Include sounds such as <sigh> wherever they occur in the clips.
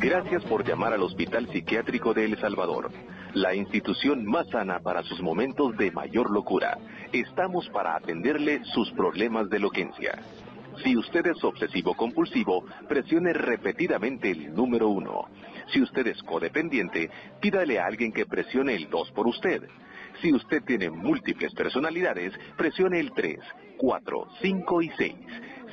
Gracias por llamar al Hospital Psiquiátrico de El Salvador, la institución más sana para sus momentos de mayor locura. Estamos para atenderle sus problemas de loquencia. Si usted es obsesivo compulsivo, presione repetidamente el número uno. Si usted es codependiente, pídale a alguien que presione el 2 por usted. Si usted tiene múltiples personalidades, presione el 3, 4, 5 y 6.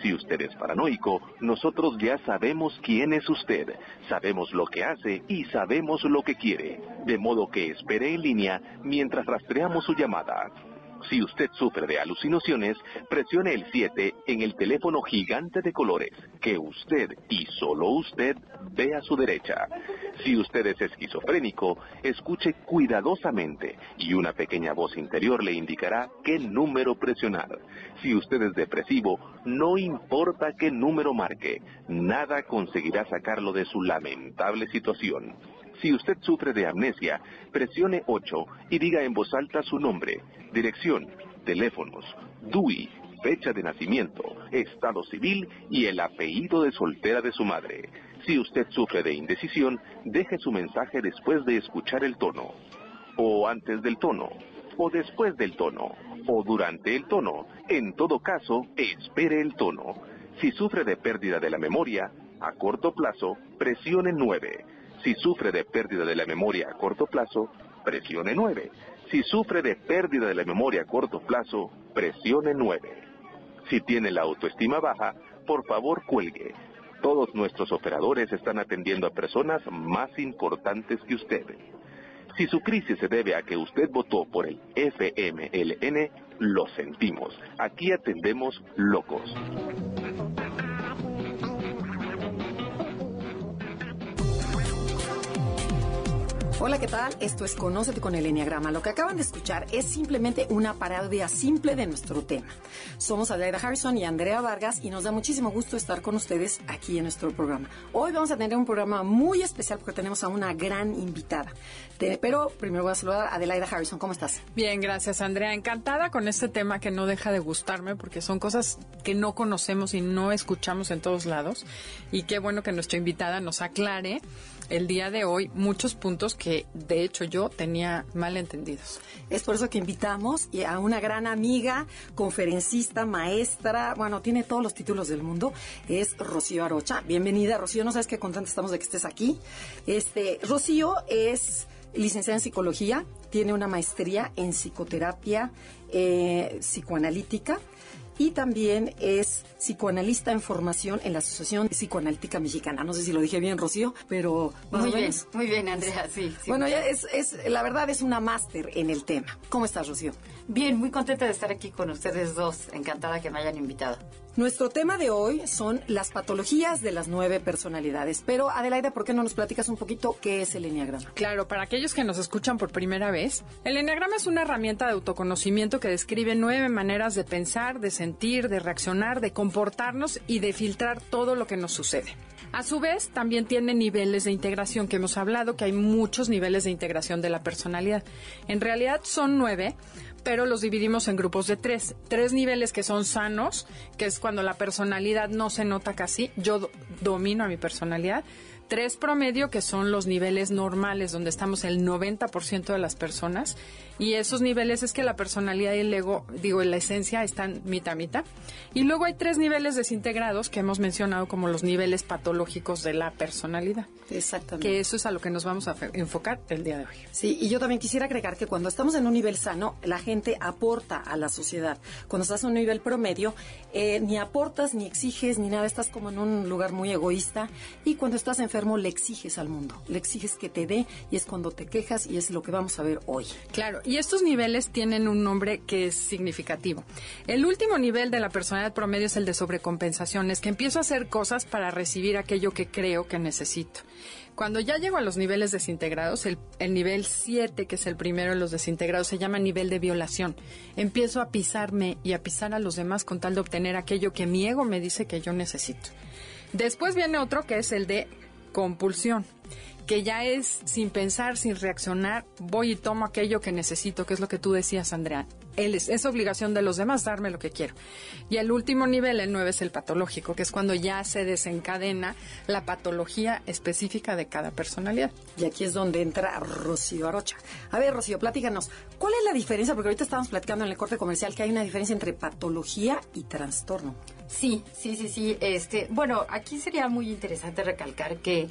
Si usted es paranoico, nosotros ya sabemos quién es usted, sabemos lo que hace y sabemos lo que quiere. De modo que espere en línea mientras rastreamos su llamada. Si usted sufre de alucinaciones, presione el 7 en el teléfono gigante de colores, que usted y solo usted ve a su derecha. Si usted es esquizofrénico, escuche cuidadosamente y una pequeña voz interior le indicará qué número presionar. Si usted es depresivo, no importa qué número marque, nada conseguirá sacarlo de su lamentable situación. Si usted sufre de amnesia, presione 8 y diga en voz alta su nombre, dirección, teléfonos, DUI, fecha de nacimiento, estado civil y el apellido de soltera de su madre. Si usted sufre de indecisión, deje su mensaje después de escuchar el tono, o antes del tono, o después del tono, o durante el tono. En todo caso, espere el tono. Si sufre de pérdida de la memoria, a corto plazo, presione 9. Si sufre de pérdida de la memoria a corto plazo, presione 9. Si sufre de pérdida de la memoria a corto plazo, presione 9. Si tiene la autoestima baja, por favor cuelgue. Todos nuestros operadores están atendiendo a personas más importantes que usted. Si su crisis se debe a que usted votó por el FMLN, lo sentimos. Aquí atendemos locos. Hola, ¿qué tal? Esto es Conócete con el Enneagrama. Lo que acaban de escuchar es simplemente una parodia simple de nuestro tema. Somos Adelaida Harrison y Andrea Vargas y nos da muchísimo gusto estar con ustedes aquí en nuestro programa. Hoy vamos a tener un programa muy especial porque tenemos a una gran invitada. pero primero voy a saludar a Adelaida Harrison. ¿Cómo estás? Bien, gracias, Andrea. Encantada con este tema que no deja de gustarme porque son cosas que no conocemos y no escuchamos en todos lados. Y qué bueno que nuestra invitada nos aclare el día de hoy muchos puntos que de hecho yo tenía mal entendidos. Es por eso que invitamos a una gran amiga, conferencista, maestra, bueno, tiene todos los títulos del mundo, es Rocío Arocha. Bienvenida, Rocío, no sabes qué contenta estamos de que estés aquí. Este, Rocío es licenciada en psicología, tiene una maestría en psicoterapia eh, psicoanalítica y también es psicoanalista en formación en la Asociación Psicoanalítica Mexicana. No sé si lo dije bien, Rocío, pero muy bien, muy bien, Andrea, sí. bueno, ya es, es, la verdad es una máster en el tema. ¿Cómo estás, Rocío? Bien, muy contenta de estar aquí con ustedes dos. Encantada que me hayan invitado. Nuestro tema de hoy son las patologías de las nueve personalidades. Pero, Adelaida, ¿por qué no nos platicas un poquito qué es el Enneagrama? Claro, para aquellos que nos escuchan por primera vez, el Enneagrama es una herramienta de autoconocimiento que describe nueve maneras de pensar, de sentir, de reaccionar, de comportarnos y de filtrar todo lo que nos sucede. A su vez, también tiene niveles de integración que hemos hablado, que hay muchos niveles de integración de la personalidad. En realidad son nueve, pero los dividimos en grupos de tres. Tres niveles que son sanos, que es cuando la personalidad no se nota casi. Yo domino a mi personalidad tres promedio, que son los niveles normales, donde estamos el 90% de las personas. Y esos niveles es que la personalidad y el ego, digo, la esencia están mitad mitad. Y luego hay tres niveles desintegrados que hemos mencionado como los niveles patológicos de la personalidad. Exactamente. Que eso es a lo que nos vamos a enfocar el día de hoy. Sí, y yo también quisiera agregar que cuando estamos en un nivel sano, la gente aporta a la sociedad. Cuando estás en un nivel promedio, eh, ni aportas, ni exiges, ni nada, estás como en un lugar muy egoísta. Y cuando estás en le exiges al mundo, le exiges que te dé y es cuando te quejas y es lo que vamos a ver hoy. Claro, y estos niveles tienen un nombre que es significativo. El último nivel de la personalidad promedio es el de sobrecompensación, es que empiezo a hacer cosas para recibir aquello que creo que necesito. Cuando ya llego a los niveles desintegrados, el, el nivel 7, que es el primero de los desintegrados, se llama nivel de violación. Empiezo a pisarme y a pisar a los demás con tal de obtener aquello que mi ego me dice que yo necesito. Después viene otro que es el de compulsión, que ya es sin pensar, sin reaccionar, voy y tomo aquello que necesito, que es lo que tú decías, Andrea. Él es, es obligación de los demás darme lo que quiero. Y el último nivel, el 9, es el patológico, que es cuando ya se desencadena la patología específica de cada personalidad. Y aquí es donde entra Rocío Arocha. A ver, Rocío, platícanos, ¿cuál es la diferencia? Porque ahorita estábamos platicando en el corte comercial que hay una diferencia entre patología y trastorno. Sí, sí, sí, sí. Este, bueno, aquí sería muy interesante recalcar que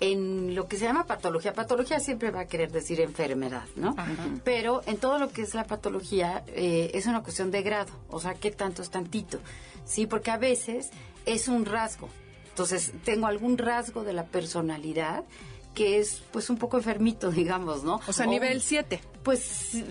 en lo que se llama patología, patología siempre va a querer decir enfermedad, ¿no? Pero en todo lo que es la patología eh, es una cuestión de grado, o sea, qué tanto es tantito, ¿sí? Porque a veces es un rasgo. Entonces, tengo algún rasgo de la personalidad que es pues un poco enfermito, <laughs> digamos, ¿no? O sea, nivel 7. Pues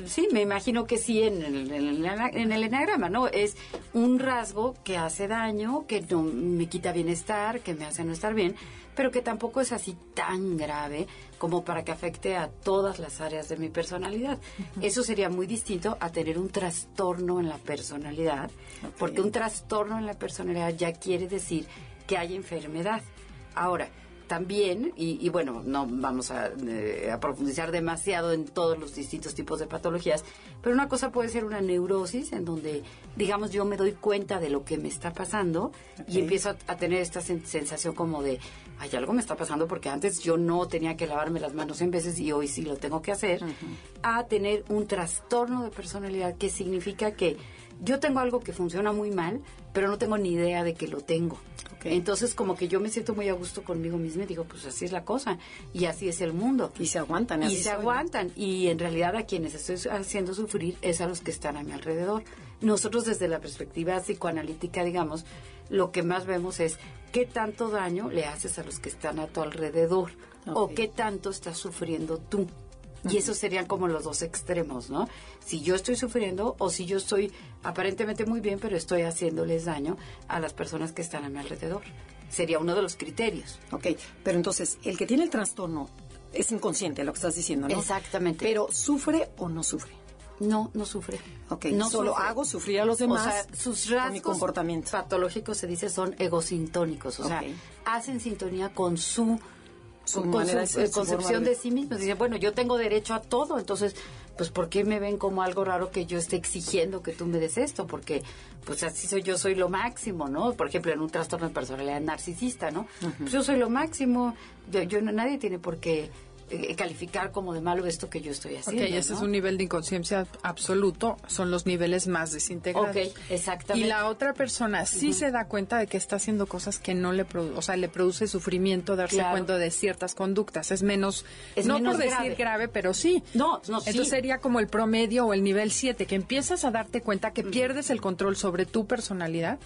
sí, me imagino que sí en el, en, el, en el enagrama, ¿no? Es un rasgo que hace daño, que no me quita bienestar, que me hace no estar bien, pero que tampoco es así tan grave como para que afecte a todas las áreas de mi personalidad. Eso sería muy distinto a tener un trastorno en la personalidad, porque un trastorno en la personalidad ya quiere decir que hay enfermedad. Ahora, también, y, y, bueno, no vamos a, eh, a, profundizar demasiado en todos los distintos tipos de patologías, pero una cosa puede ser una neurosis en donde, digamos, yo me doy cuenta de lo que me está pasando okay. y empiezo a, a, tener esta sen sensación como de, hay algo me está pasando porque antes yo no tenía que lavarme las manos en veces y hoy sí lo tengo que hacer, uh -huh. a tener un trastorno de personalidad que significa que yo tengo algo que funciona muy mal, pero no tengo ni idea de que lo tengo. Okay. Entonces, como que yo me siento muy a gusto conmigo misma y digo, pues así es la cosa y así es el mundo. Y se aguantan. Y se soy, aguantan. Y en realidad a quienes estoy haciendo sufrir es a los que están a mi alrededor. Nosotros desde la perspectiva psicoanalítica, digamos, lo que más vemos es qué tanto daño le haces a los que están a tu alrededor okay. o qué tanto estás sufriendo tú. Y esos serían como los dos extremos, ¿no? Si yo estoy sufriendo o si yo estoy aparentemente muy bien, pero estoy haciéndoles daño a las personas que están a mi alrededor. Sería uno de los criterios. Ok, pero entonces, el que tiene el trastorno es inconsciente, lo que estás diciendo, ¿no? Exactamente. Pero, ¿sufre o no sufre? No, no sufre. Ok, no solo sufre. hago sufrir a los demás. O sea, sus rasgos mi comportamiento. patológicos se dice son egosintónicos, o okay. sea, hacen sintonía con su su, manera, su, su concepción de sí mismos. Dice, bueno, yo tengo derecho a todo, entonces, pues, ¿por qué me ven como algo raro que yo esté exigiendo que tú me des esto? Porque, pues, así soy yo, soy lo máximo, ¿no? Por ejemplo, en un trastorno de personalidad narcisista, ¿no? Uh -huh. pues yo soy lo máximo, yo, yo nadie tiene por qué eh, calificar como de malo esto que yo estoy haciendo. Ok, ese ¿no? es un nivel de inconsciencia absoluto, son los niveles más desintegrados. Ok, exactamente. Y la otra persona sí uh -huh. se da cuenta de que está haciendo cosas que no le produce, o sea, le produce sufrimiento darse claro. cuenta de ciertas conductas. Es menos, es no menos por decir grave. grave, pero sí. No, no, Entonces sí. sería como el promedio o el nivel 7, que empiezas a darte cuenta que uh -huh. pierdes el control sobre tu personalidad,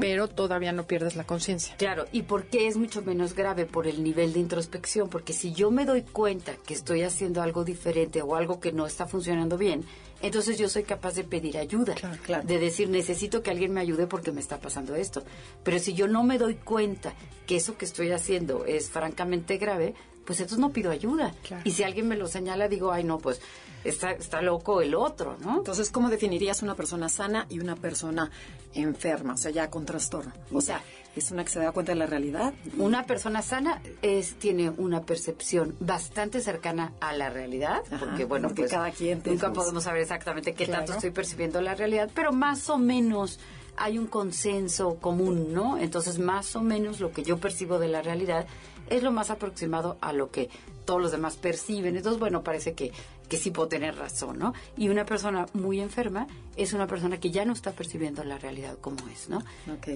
pero todavía no pierdes la conciencia. Claro, ¿y por qué es mucho menos grave? Por el nivel de introspección, porque si yo me doy cuenta que estoy haciendo algo diferente o algo que no está funcionando bien, entonces yo soy capaz de pedir ayuda, claro, claro. de decir necesito que alguien me ayude porque me está pasando esto. Pero si yo no me doy cuenta que eso que estoy haciendo es francamente grave, pues entonces no pido ayuda. Claro. Y si alguien me lo señala, digo, ay no, pues está, está loco el otro, ¿no? Entonces, ¿cómo definirías una persona sana y una persona enferma, o sea, ya con trastorno? O sea, ¿es una que se da cuenta de la realidad? Una persona sana es tiene una percepción bastante cercana a la realidad, Ajá, porque bueno, porque pues cada quien nunca podemos saber exactamente qué Claro. tanto estoy percibiendo la realidad, pero más o menos hay un consenso común, ¿no? Entonces, más o menos lo que yo percibo de la realidad es lo más aproximado a lo que todos los demás perciben. Entonces, bueno, parece que, que sí puedo tener razón, ¿no? Y una persona muy enferma es una persona que ya no está percibiendo la realidad como es, ¿no?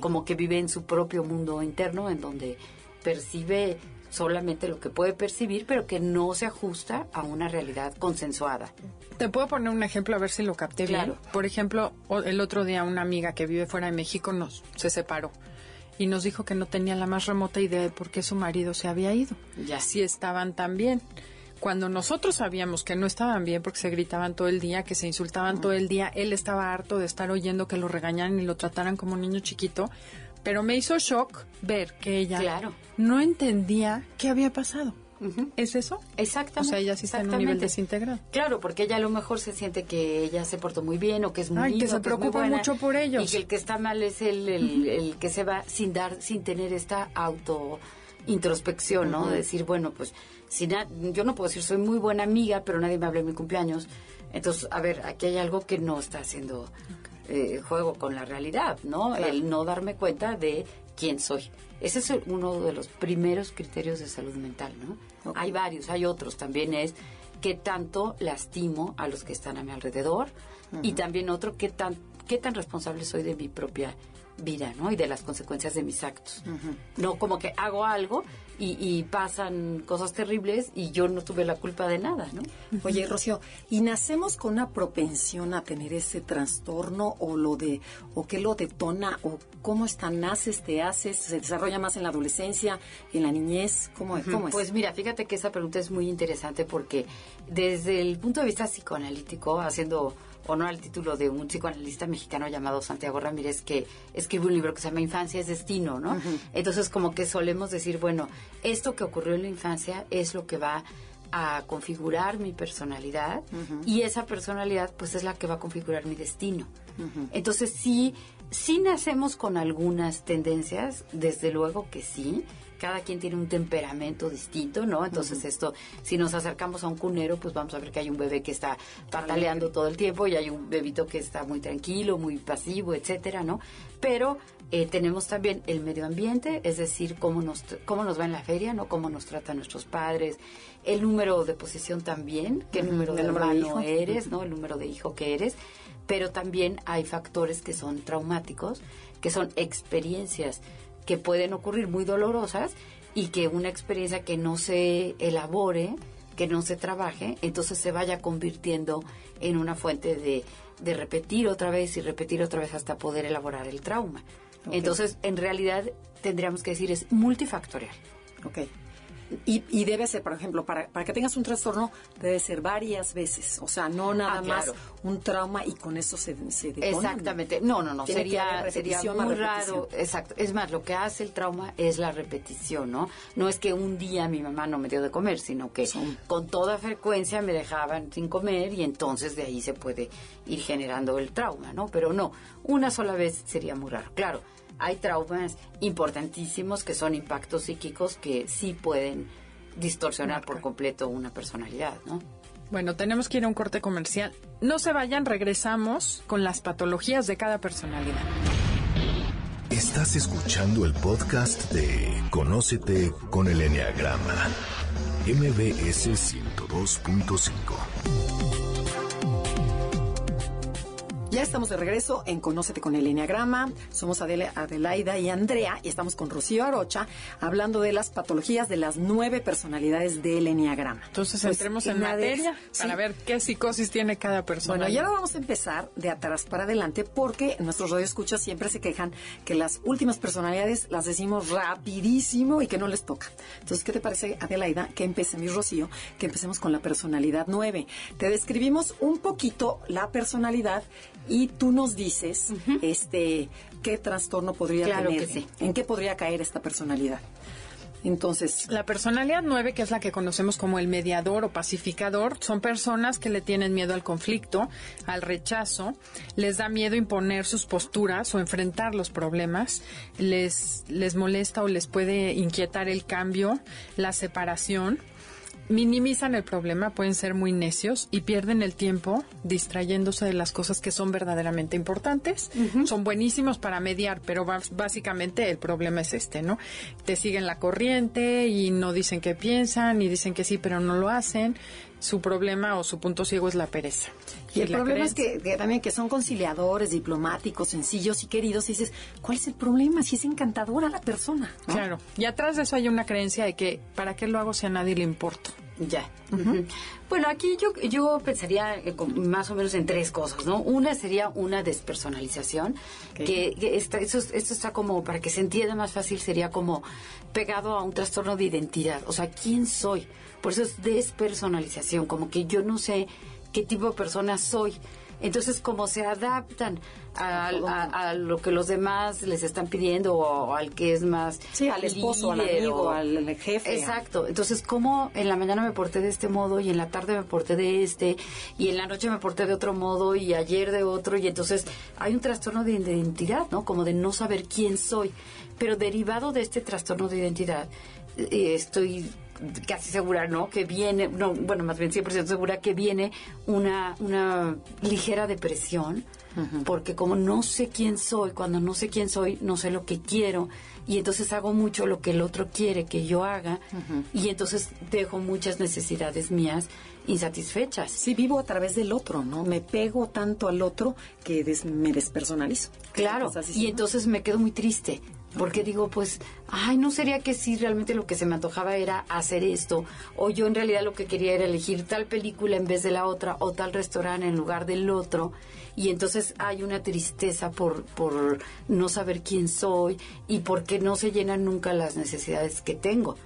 Como que vive en su propio mundo interno, en donde percibe solamente lo que puede percibir, pero que no se ajusta a una realidad consensuada. Te puedo poner un ejemplo a ver si lo capté Claro. bien. Por ejemplo, o- el otro día una amiga que vive fuera de México nos se separó. y nos dijo que no tenía la más remota idea de por qué su marido se había ido. Ya. Si estaban tan bien. Cuando nosotros sabíamos que no estaban bien porque se gritaban todo el día, que se insultaban todo el día, él estaba harto de estar oyendo que lo regañaran y lo trataran como un niño chiquito, pero me hizo shock ver que ella Claro. no entendía qué había pasado. ¿Es eso? Exactamente. O sea, ella sí está en un nivel desintegrado. Claro, porque ella a lo mejor se siente que ella se portó muy bien o que es muy Ay, que se preocupa buena, mucho por ellos. Y que el que está mal es el, el, el que se va sin dar, sin tener esta auto introspección, ¿no? De decir, bueno, pues si na- yo no puedo decir soy muy buena amiga, pero nadie me habla en mi cumpleaños. Entonces, a ver, aquí hay algo que no está haciendo eh, juego con la realidad, ¿no? El no darme cuenta de quién soy. Ese es uno de los primeros criterios de salud mental, ¿no? Hay varios, hay otros. También es qué tanto lastimo a los que están a mi alrededor y también otro, qué tan, qué tan responsable soy de mi propia vida, ¿no? Y de las consecuencias de mis actos. No como que hago algo y, y pasan cosas terribles y yo no tuve la culpa de nada, ¿no? Oye, Rocío, ¿y nacemos con una propensión a tener ese trastorno o lo de o qué lo detona o cómo está naces, te haces, se desarrolla más en la adolescencia, en la niñez, cómo, cómo es? Pues mira, fíjate que esa pregunta es muy interesante porque desde el punto de vista psicoanalítico, haciendo honor al título de un psicoanalista mexicano llamado Santiago Ramírez, que escribe un libro que se llama Infancia es Destino, ¿no? Entonces, como que solemos decir, bueno, esto que ocurrió en la infancia es lo que va a configurar mi personalidad y esa personalidad pues es la que va a configurar mi destino. Entonces sí, sí nacemos con algunas tendencias, desde luego que sí, cada quien tiene un temperamento distinto, ¿no? Entonces esto, si nos acercamos a un cunero, pues vamos a ver que hay un bebé que está pataleando todo el tiempo y hay un bebito que está muy tranquilo, muy pasivo, etcétera, ¿no? Pero eh, tenemos también el medio ambiente, es decir, cómo nos, cómo nos va en la feria, ¿no? Cómo nos tratan nuestros padres, el número de posición también, qué número de número hermano eres, ¿no? El número de hijo que eres, pero también hay factores que son traumáticos, que son experiencias que pueden ocurrir muy dolorosas y que una experiencia que no se elabore, que no se trabaje, entonces se vaya convirtiendo en una fuente de, de repetir otra vez y repetir otra vez hasta poder elaborar el trauma. Entonces, en realidad, tendríamos que decir es multifactorial. Ok. Y, y debe ser, por ejemplo, para, para que tengas un trastorno, debe ser varias veces. O sea, no nada Ah, más claro. un trauma y con eso se, se detona. Exactamente. No, no, no. Tiene sería, sería muy más raro. Exacto. Es más, lo que hace el trauma es la repetición, ¿no? No es que un día mi mamá no me dio de comer, sino que con toda frecuencia me dejaban sin comer y entonces de ahí se puede ir generando el trauma, ¿no? Pero no, una sola vez sería muy raro. Claro, hay traumas importantísimos que son impactos psíquicos que sí pueden distorsionar por completo una personalidad, ¿no? Bueno, tenemos que ir a un corte comercial. No se vayan, regresamos con las patologías de cada personalidad. Estás escuchando el podcast de Conócete con el Enneagrama, MBS 102.5. Ya estamos de regreso en Conócete con el Enneagrama. Somos Adela- Adelaida y Andrea y estamos con Rocío Arocha hablando de las patologías de las nueve personalidades del Enneagrama. Entonces Pues, entremos en de- materia sí. para ver qué psicosis tiene cada persona. Bueno, y ahora vamos a empezar de atrás para adelante porque nuestros radioescuchas siempre se quejan que las últimas personalidades las decimos rapidísimo y que no les toca. Entonces, ¿qué te parece, Adelaida, que empecemos, Rocío, que empecemos con la personalidad 9? Te describimos un poquito la personalidad y tú nos dices este qué trastorno podría Claro tener, sí. en qué podría caer esta personalidad. Entonces, La personalidad 9, que es la que conocemos como el mediador o pacificador, son personas que le tienen miedo al conflicto, al rechazo, les da miedo imponer sus posturas o enfrentar los problemas, les, les molesta o les puede inquietar el cambio, la separación. Minimizan el problema, pueden ser muy necios y pierden el tiempo distrayéndose de las cosas que son verdaderamente importantes. Son buenísimos para mediar, pero básicamente el problema es este, ¿no? Te siguen la corriente y no dicen qué piensan y dicen que sí, pero no lo hacen. Su problema o su punto ciego es la pereza. Y el problema es que, que también que son conciliadores, diplomáticos, sencillos y queridos. Y dices, ¿cuál es el problema? Si es encantadora la persona. ¿no? Claro. Y atrás de eso hay una creencia de que ¿para qué lo hago si a nadie le importa? Ya. Bueno, aquí yo, yo pensaría eh, más o menos en tres cosas, ¿no? Una sería una despersonalización, que, que está- eso, esto está como, para que se entienda más fácil, sería como pegado a un trastorno de identidad. O sea, ¿quién soy? Por eso es despersonalización, como que yo no sé qué tipo de persona soy. Entonces, como se adaptan a, a- a lo que los demás les están pidiendo o al que es más Sí, al esposo, al líder amigo, o- al jefe. Exacto. Entonces, como en la mañana me porté de este modo y en la tarde me porté de este y en la noche me porté de otro modo y ayer de otro y entonces hay un trastorno de identidad, ¿no? Como de no saber quién soy. Pero derivado de este trastorno de identidad, eh, estoy casi segura, ¿no? Que viene, no, bueno, más bien 100% segura que viene una, una ligera depresión, porque como no sé quién soy, cuando no sé quién soy, no sé lo que quiero, y entonces hago mucho lo que el otro quiere que yo haga, y entonces dejo muchas necesidades mías insatisfechas. Sí, vivo a través del otro, ¿no? Me pego tanto al otro que des- me despersonalizo. Claro, y entonces me quedo muy triste. Porque digo, pues, ay, ¿no sería que sí realmente lo que se me antojaba era hacer esto? O yo en realidad lo que quería era elegir tal película en vez de la otra, o tal restaurante en lugar del otro. Y entonces hay una tristeza por, por no saber quién soy y porque no se llenan nunca las necesidades que tengo.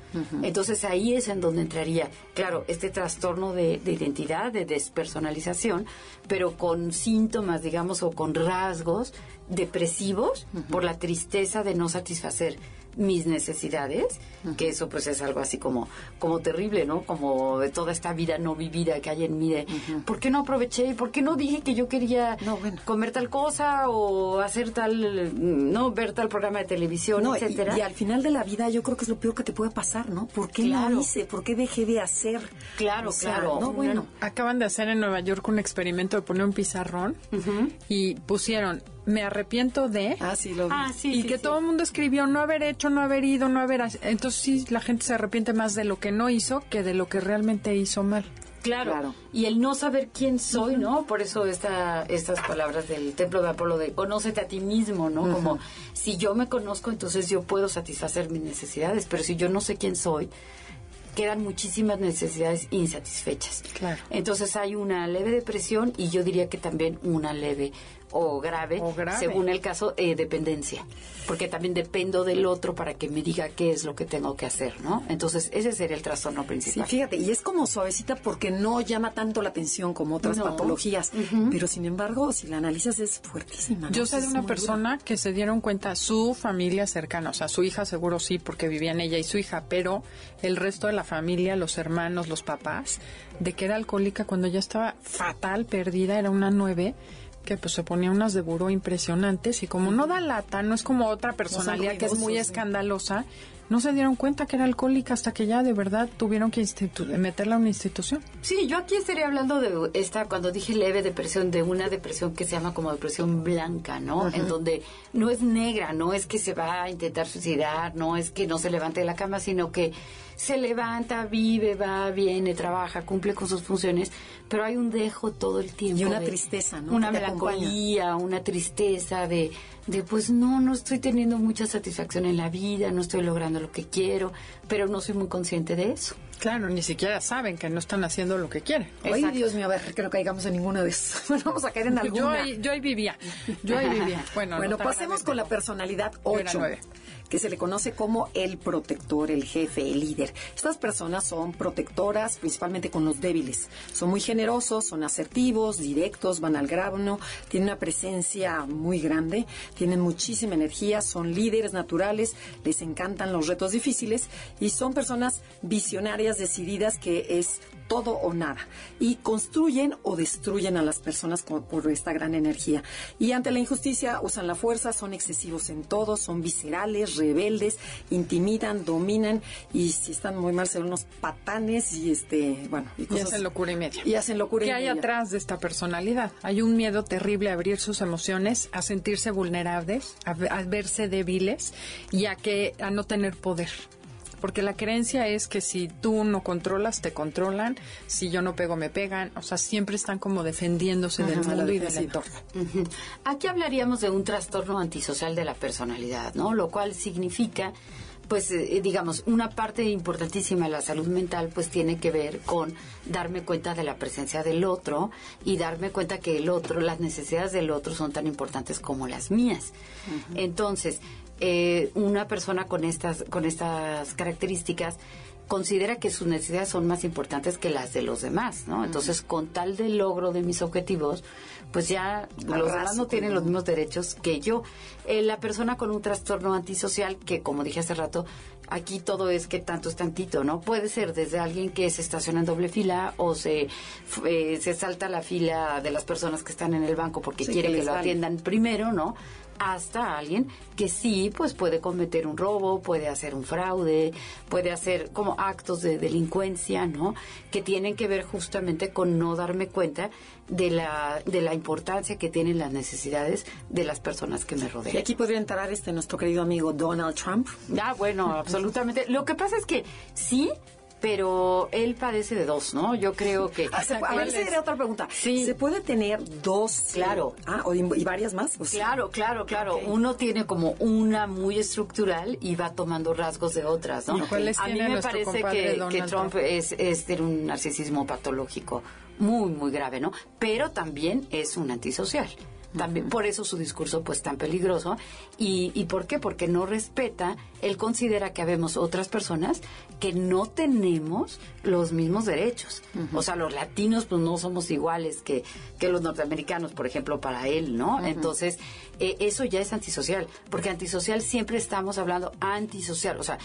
Entonces ahí es en donde entraría, claro, este trastorno de, de identidad, de despersonalización, pero con síntomas, digamos, o con rasgos depresivos por la tristeza de no satisfacer mis necesidades, que eso pues es algo así como como terrible, ¿no? Como de toda esta vida no vivida que hay en mí de ¿por qué no aproveché? ¿Por qué no dije que yo quería No, bueno. comer tal cosa o hacer tal no ver tal programa de televisión, No, etcétera? y al final de la vida yo creo que es lo peor que te puede pasar, ¿no? ¿Por qué Claro. no hice? ¿Por qué dejé de hacer? Claro, O sea, claro. No, bueno. Acaban de hacer en Nueva York un experimento de poner un pizarrón y pusieron me arrepiento de Ah, sí, lo vi. Ah, sí, y sí, que sí. todo el mundo escribió no haber hecho, no haber ido, no haber... ha- Entonces sí, la gente se arrepiente más de lo que no hizo que de lo que realmente hizo mal. Claro. Claro. Y el no saber quién soy, ¿no? Por eso esta, estas palabras del templo de Apolo de conócete a ti mismo, ¿no? Como si yo me conozco, entonces yo puedo satisfacer mis necesidades, pero si yo no sé quién soy, quedan muchísimas necesidades insatisfechas. Claro. Entonces hay una leve depresión y yo diría que también una leve o grave, O grave. según el caso, eh, dependencia. Porque también dependo del otro para que me diga qué es lo que tengo que hacer, ¿no? Entonces ese sería el trastorno Sí, principal. fíjate, y es como suavecita porque no llama tanto la atención como otras No. patologías, pero sin embargo, si la analizas es fuertísima. ¿no? Yo sé de una dura. persona que se dieron cuenta, su familia cercana, o sea, su hija seguro sí, porque vivían ella y su hija, pero el resto de la familia, los hermanos, los papás, de que era alcohólica cuando ya estaba fatal, perdida, era una nueve, que pues se ponía unas de buró impresionantes y como no da lata, no es como otra personalidad que es muy sí. escandalosa, no se dieron cuenta que era alcohólica hasta que ya de verdad tuvieron que meterla a una institución. Sí, yo aquí estaría hablando de esta, cuando dije leve depresión, de una depresión que se llama como depresión blanca, ¿no? En donde no es negra, no es que se va a intentar suicidar, no es que no se levante de la cama, sino que se levanta, vive, va, viene, trabaja, cumple con sus funciones, pero hay un dejo todo el tiempo. Y una de- tristeza, ¿no? Una acompaña. melancolía, una tristeza de, de, pues no, no estoy teniendo mucha satisfacción en la vida, no estoy logrando lo que quiero, pero no soy muy consciente de eso. Claro, ni siquiera saben que no están haciendo lo que quieren. Ay. Dios mío, a ver, que no caigamos en ninguna de esas. Bueno, <laughs> vamos a caer en Yo alguna. ahí, yo ahí vivía, yo ahí vivía. <laughs> Bueno, Bueno, no tan pasemos con la personalidad Yo era 8, nueve. Que se le conoce como el protector, el jefe, el líder. Estas personas son protectoras principalmente con los débiles. Son muy generosos, son asertivos, directos, van al grano, tienen una presencia muy grande, tienen muchísima energía, son líderes naturales, les encantan los retos difíciles y son personas visionarias, decididas, que es todo o nada. Y construyen o destruyen a las personas con- por esta gran energía. Y ante la injusticia usan la fuerza, son excesivos en todo, son viscerales, rebeldes, intimidan, dominan y si están muy mal ven unos patanes y este, bueno, y, Y cosas- hacen locura y media. Y hacen locura y ¿Qué hay atrás de esta personalidad? Hay un miedo terrible a abrir sus emociones, a sentirse vulnerables, a, a verse débiles y a que a no tener poder. Porque la creencia es que si tú no controlas, te controlan. Si yo no pego, me pegan. O sea, siempre están como defendiéndose del Ajá, mundo y del entorno. Aquí hablaríamos de un trastorno antisocial de la personalidad, ¿no? Lo cual significa pues eh, digamos, una parte importantísima de la salud mental pues tiene que ver con darme cuenta de la presencia del otro y darme cuenta que el otro, las necesidades del otro son tan importantes como las mías. Entonces, eh, una persona con estas, con estas características considera que sus necesidades son más importantes que las de los demás, ¿no? Entonces, con tal del logro de mis objetivos, pues ya los demás no tienen los mismos derechos que yo. Eh, la persona con un trastorno antisocial, que como dije hace rato, aquí todo es que tanto es tantito, ¿no? Puede ser desde alguien que se estaciona en doble fila o se, eh, se salta la fila de las personas que están en el banco porque quiere que, lo atiendan primero, ¿no? Hasta alguien que sí pues puede cometer un robo, puede hacer un fraude, puede hacer como actos de delincuencia, ¿no? Que tienen que ver justamente con no darme cuenta de la, de la importancia que tienen las necesidades de las personas que me rodean. Y aquí podría entrar este nuestro querido amigo Donald Trump. Ah, bueno, <laughs> absolutamente. Lo que pasa es que sí, pero él padece de dos, ¿no? Yo creo que... Ah, a ver, sería otra pregunta. Sí. ¿Se puede tener dos? Claro. Ah, y varias más. claro, claro, claro. Uno tiene como una muy estructural y va tomando rasgos de otras, ¿no? a mí me parece que, que, Trump es, es de un narcisismo patológico muy, muy grave, ¿no? Pero también es un antisocial. También, Por eso su discurso pues tan peligroso. ¿Y, ¿Y por qué? Porque no respeta, él considera que habemos otras personas que no tenemos los mismos derechos. O sea, los latinos pues no somos iguales que, que los norteamericanos, por ejemplo, para él, ¿no? Entonces, eh, eso ya es antisocial, porque antisocial siempre estamos hablando antisocial, o sea,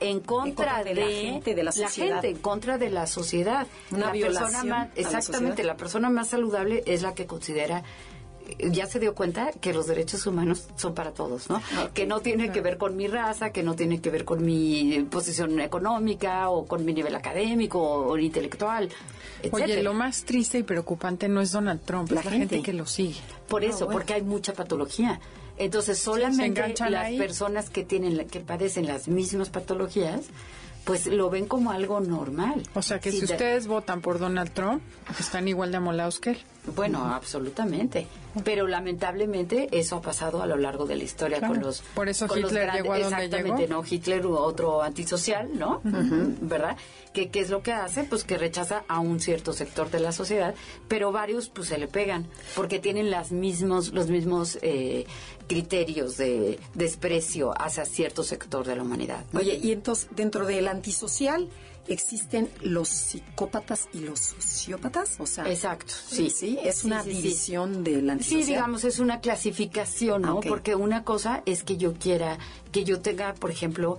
en contra, de, la gente, de la sociedad. en contra de la sociedad. Una persona más, exactamente, la, persona más saludable es la que considera ya se dio cuenta que los derechos humanos son para todos, ¿no? Que no tiene que ver con mi raza, que no tiene que ver con mi posición económica o con mi nivel académico o, intelectual. Oye, lo más triste y preocupante no es Donald Trump, la es la gente. que lo sigue. Por eso, ah, porque hay mucha patología. Entonces, solamente las personas que tienen que padecen las mismas patologías pues lo ven como algo normal. O sea que si, ustedes votan por Donald Trump, están igual de amolados que él. Bueno, absolutamente. Pero lamentablemente eso ha pasado a lo largo de la historia con los. Por eso Hitler llegó a donde Exactamente, no Hitler otro antisocial, ¿no? ¿Verdad? ¿Qué, ¿Qué es lo que hace? Pues que rechaza a un cierto sector de la sociedad, pero varios pues se le pegan porque tienen las mismos, los mismos eh, criterios de desprecio hacia cierto sector de la humanidad. Oye, y entonces dentro del antisocial existen los psicópatas y los sociópatas, o sea, exacto, sí, sí, es una división del antisocial. Sí, digamos es una clasificación, ¿no? Porque una cosa es que yo quiera que yo tenga, por ejemplo,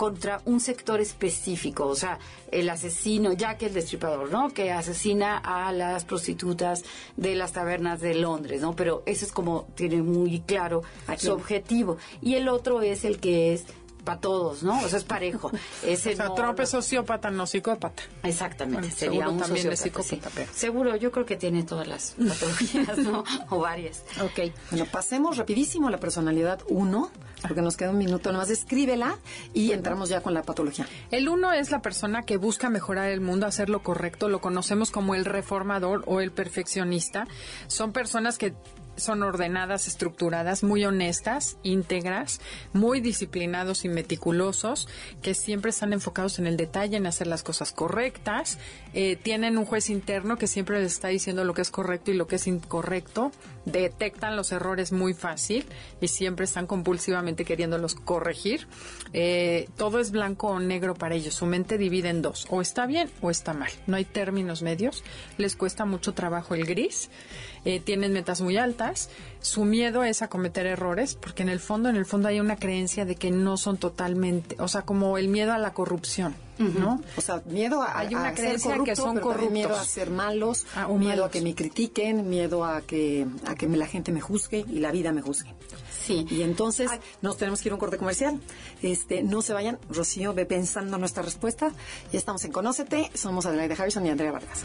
contra un sector específico, o sea, el asesino, ya que el destripador, ¿no? Que asesina a las prostitutas de las tabernas de Londres, ¿no? Pero eso es como tiene muy claro su objetivo. Y el otro es el que es para todos, ¿no? O sea, es parejo. <laughs> Ese o sea, Trump es sociópata, no psicópata. Exactamente, sería un también psicópata. Seguro, yo creo que tiene todas las <laughs> patologías, ¿no? o varias. Ok, bueno, pasemos rapidísimo a la personalidad 1, porque nos queda un minuto nomás. Escríbela y entramos ya con la patología. El 1 es la persona que busca mejorar el mundo, hacer lo correcto. Lo conocemos como el reformador o el perfeccionista. Son personas que son ordenadas, estructuradas, muy honestas, íntegras, muy disciplinados y meticulosos, que siempre están enfocados en el detalle, en hacer las cosas correctas. Eh, tienen un juez interno que siempre les está diciendo lo que es correcto y lo que es incorrecto. Detectan los errores muy fácil y siempre están compulsivamente queriéndolos corregir. Eh, todo es blanco o negro para ellos. Su mente divide en dos. O está bien o está mal. No hay términos medios. Les cuesta mucho trabajo el gris. Eh, tienen metas muy altas, su miedo es a cometer errores, porque en el fondo, en el fondo hay una creencia de que no son totalmente, o sea, como el miedo a la corrupción, ¿no? O sea, miedo a, hay una creencia que son corruptos, miedo a ser malos, ah, miedo a que me critiquen, miedo a que a que la gente me juzgue y la vida me juzgue. Sí. Y entonces nos tenemos que ir a un corte comercial. Este, no se vayan. Rocío ve pensando nuestra respuesta. Ya estamos en Conócete. Somos Adelaide Harrison y Andrea Vargas.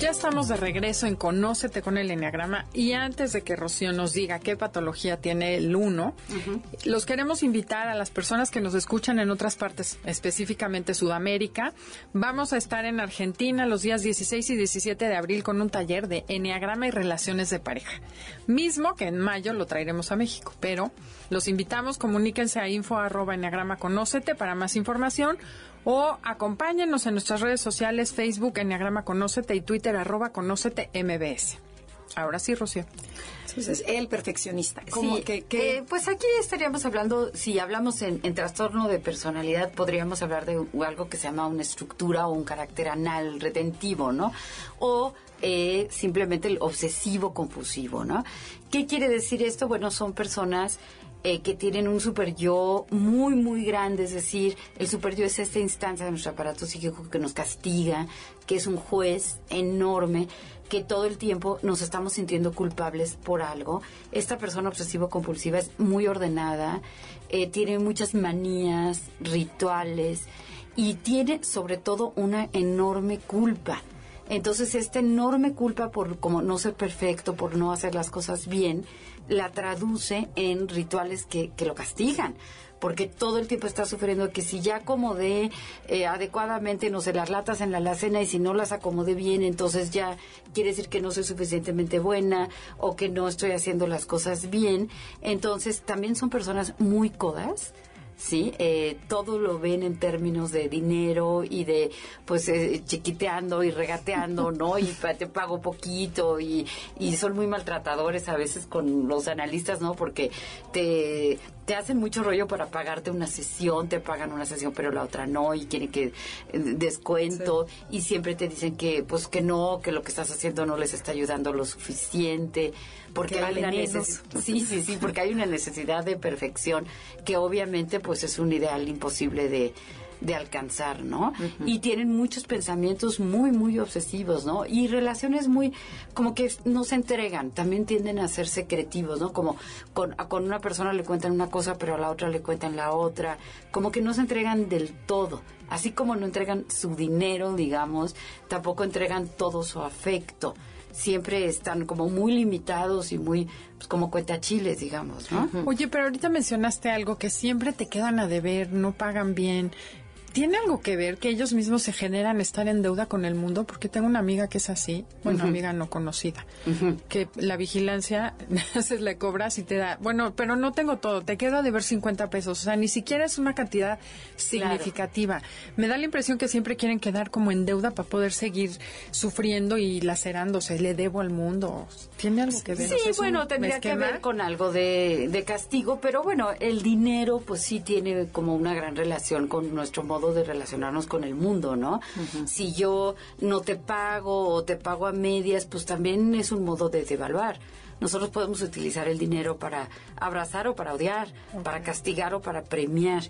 Ya estamos de regreso en Conócete con el Enneagrama y antes de que Rocío nos diga qué patología tiene el 1, los queremos invitar a las personas que nos escuchan en otras partes, específicamente Sudamérica. Vamos a estar en Argentina los días 16 y 17 de abril con un taller de Enneagrama y Relaciones de Pareja. Mismo que en mayo lo traeremos a México, pero los invitamos, comuníquense a info arroba enneagrama conócete para más información o acompáñenos en nuestras redes sociales, Facebook, Enneagrama Conócete y Twitter, arroba Conócete MBS. Ahora sí, Rocío. Entonces, el perfeccionista. ¿Cómo Sí, que, que- eh, pues aquí estaríamos hablando, si hablamos en, en trastorno de personalidad, podríamos hablar de algo que se llama una estructura o un carácter anal retentivo, ¿no? O eh, simplemente el obsesivo compulsivo, ¿no? ¿Qué quiere decir esto? Bueno, son personas eh, que tienen un super yo muy, muy grande, es decir, el super yo es esta instancia de nuestro aparato psíquico que nos castiga, que es un juez enorme, que todo el tiempo nos estamos sintiendo culpables por algo. Esta persona obsesivo-compulsiva es muy ordenada, eh, tiene muchas manías, rituales y tiene sobre todo una enorme culpa. Entonces, esta enorme culpa por como no ser perfecto, por no hacer las cosas bien, la traduce en rituales que, que lo castigan. Porque todo el tiempo está sufriendo que si ya acomodé eh, adecuadamente, no sé, las latas en la alacena y si no las acomodé bien, entonces ya quiere decir que no soy suficientemente buena o que no estoy haciendo las cosas bien. Entonces, también son personas muy codas. Sí, eh, todo lo ven en términos de dinero y de, pues, eh, chiquiteando y regateando, ¿no? Y <laughs> te pago poquito y, y son muy maltratadores a veces con los analistas, ¿no? Porque te, te hacen mucho rollo para pagarte una sesión, te pagan una sesión pero la otra no y quieren que eh, descuento y siempre te dicen que, pues, que no, que lo que estás haciendo no les está ayudando lo suficiente porque Que hay una necesidad Sí, sí, sí, porque hay una necesidad de perfección que obviamente pues es un ideal imposible de, de alcanzar, ¿no? Y tienen muchos pensamientos muy, muy obsesivos, ¿no? Y relaciones muy, como que no se entregan, también tienden a ser secretivos, ¿no? Como con, a- con una persona le cuentan una cosa, pero a la otra le cuentan la otra, como que no se entregan del todo. Así como no entregan su dinero, digamos, tampoco entregan todo su afecto siempre están como muy limitados y muy pues, como cuentachiles, digamos, ¿no? Oye, pero ahorita mencionaste algo que siempre te quedan a deber, no pagan bien. ¿Tiene algo que ver que ellos mismos se generan estar en deuda con el mundo? Porque tengo una amiga que es así, bueno, amiga no conocida, que la vigilancia, <laughs> le cobras y te da, bueno, pero no tengo todo, te quedo a deber 50 pesos, o sea, ni siquiera es una cantidad significativa. Me da la impresión que siempre quieren quedar como en deuda para poder seguir sufriendo y lacerándose, le debo al mundo. ¿Tiene algo que ver? Sí, O sea, ¿es un bueno, tendría que ver con algo de, de castigo, pero bueno, el dinero pues sí tiene como una gran relación con nuestro modo de relacionarnos con el mundo, ¿no? Si yo no te pago o te pago a medias, pues también es un modo de devaluar. Nosotros podemos utilizar el dinero para abrazar o para odiar, para castigar o para premiar.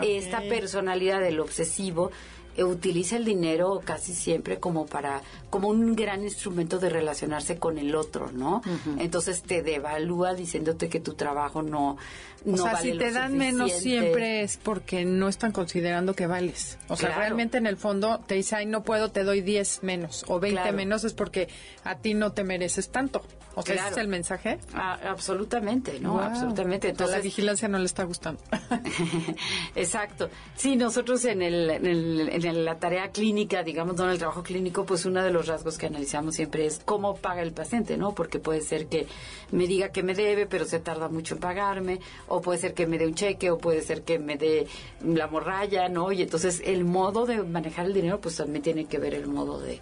Esta personalidad del obsesivo eh, utiliza el dinero casi siempre como para como un gran instrumento de relacionarse con el otro, ¿no? Entonces te devalúa diciéndote que tu trabajo no no o sea, vale si lo te dan menos siempre es porque no están considerando que vales. O sea, Claro. realmente en el fondo te dice, ay, no puedo, te doy 10 menos o 20 Claro. menos es porque a ti no te mereces tanto. O sea, ese es el mensaje. Ah, absolutamente, ¿no? Wow. Absolutamente. A Entonces, la vigilancia no le está gustando. <laughs> Exacto. Sí, nosotros en, el, en, el- en la tarea clínica, digamos, no en el trabajo clínico, pues uno de los rasgos que analizamos siempre es cómo paga el paciente, ¿no? Porque puede ser que me diga que me debe, pero se tarda mucho en pagarme, o puede ser que me dé un cheque, o puede ser que me dé la morralla, ¿no? Y entonces el modo de manejar el dinero, pues también tiene que ver el modo de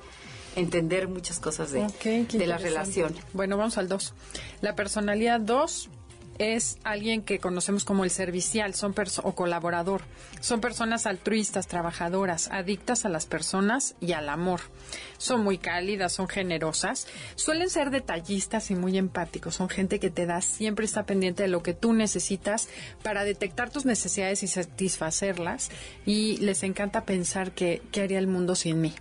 entender muchas cosas de, de la relación. Bueno, vamos al 2. La personalidad 2 es alguien que conocemos como el servicial son o colaborador. Son personas altruistas, trabajadoras, adictas a las personas y al amor. Son muy cálidas, son generosas, suelen ser detallistas y muy empáticos. Son gente que te da, siempre está pendiente de lo que tú necesitas para detectar tus necesidades y satisfacerlas. Y les encanta pensar que, ¿qué haría el mundo sin mí?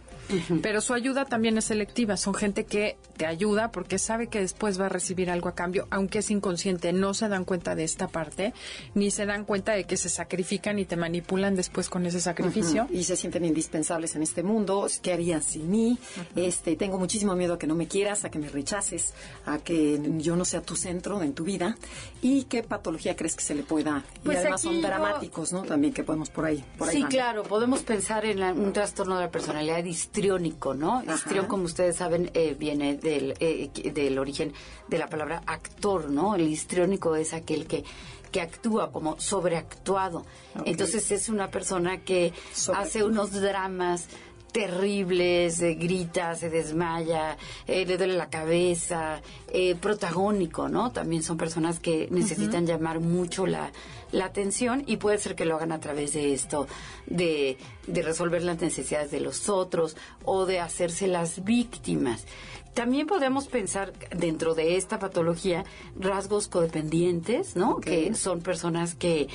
Pero su ayuda también es selectiva. Son gente que te ayuda porque sabe que después va a recibir algo a cambio, aunque es inconsciente. No se dan cuenta de esta parte, ni se dan cuenta de que se sacrifican y te manipulan después con ese sacrificio. Y se sienten indispensables en este mundo. ¿Qué harían sin mí? Este, tengo muchísimo miedo a que no me quieras, a que me rechaces, a que yo no sea tu centro en tu vida. ¿Y qué patología crees que se le pueda? Pues y además son yo- dramáticos, ¿no? También que podemos por ahí. Por ahí Sí, van. claro, podemos pensar en la- un trastorno de la personalidad histriónico, ¿no? Histrión, como ustedes saben, eh, viene del, eh, del origen de la palabra actor, ¿no? El histriónico es aquel que que actúa como sobreactuado. Entonces es una persona que Sobre- hace unos dramas terribles, eh, grita, se desmaya, eh, le duele la cabeza, eh, protagónico, ¿no? También son personas que necesitan llamar mucho la, la atención y puede ser que lo hagan a través de esto, de, de resolver las necesidades de los otros o de hacerse las víctimas. También podemos pensar dentro de esta patología rasgos codependientes, ¿no? Que son personas que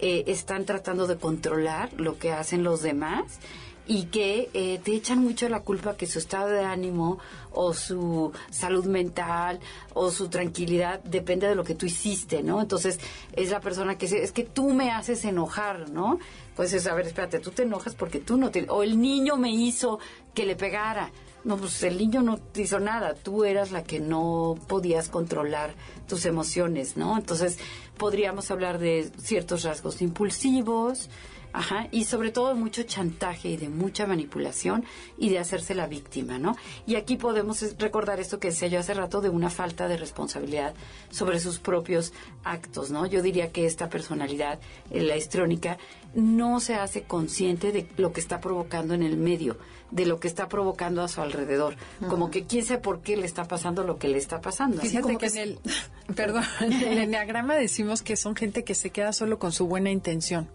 eh, están tratando de controlar lo que hacen los demás y que eh, te echan mucho la culpa que su estado de ánimo o su salud mental o su tranquilidad depende de lo que tú hiciste, ¿no? Entonces es la persona que dice, es que tú me haces enojar, ¿no? Pues es, a ver, espérate, tú te enojas porque tú no te... O el niño me hizo que le pegara. No, pues el niño no te hizo nada, tú eras la que no podías controlar tus emociones, ¿no? Entonces podríamos hablar de ciertos rasgos impulsivos, Ajá, y sobre todo mucho chantaje y de mucha manipulación y de hacerse la víctima, ¿no? Y aquí podemos recordar esto que decía yo hace rato de una falta de responsabilidad sobre sus propios actos, ¿no? Yo diría que esta personalidad, eh, la histrónica, no se hace consciente de lo que está provocando en el medio, de lo que está provocando a su alrededor, como que quién sabe por qué le está pasando lo que le está pasando. Fíjate como que en el, <laughs> perdón, en el enneagrama decimos que son gente que se queda solo con su buena intención.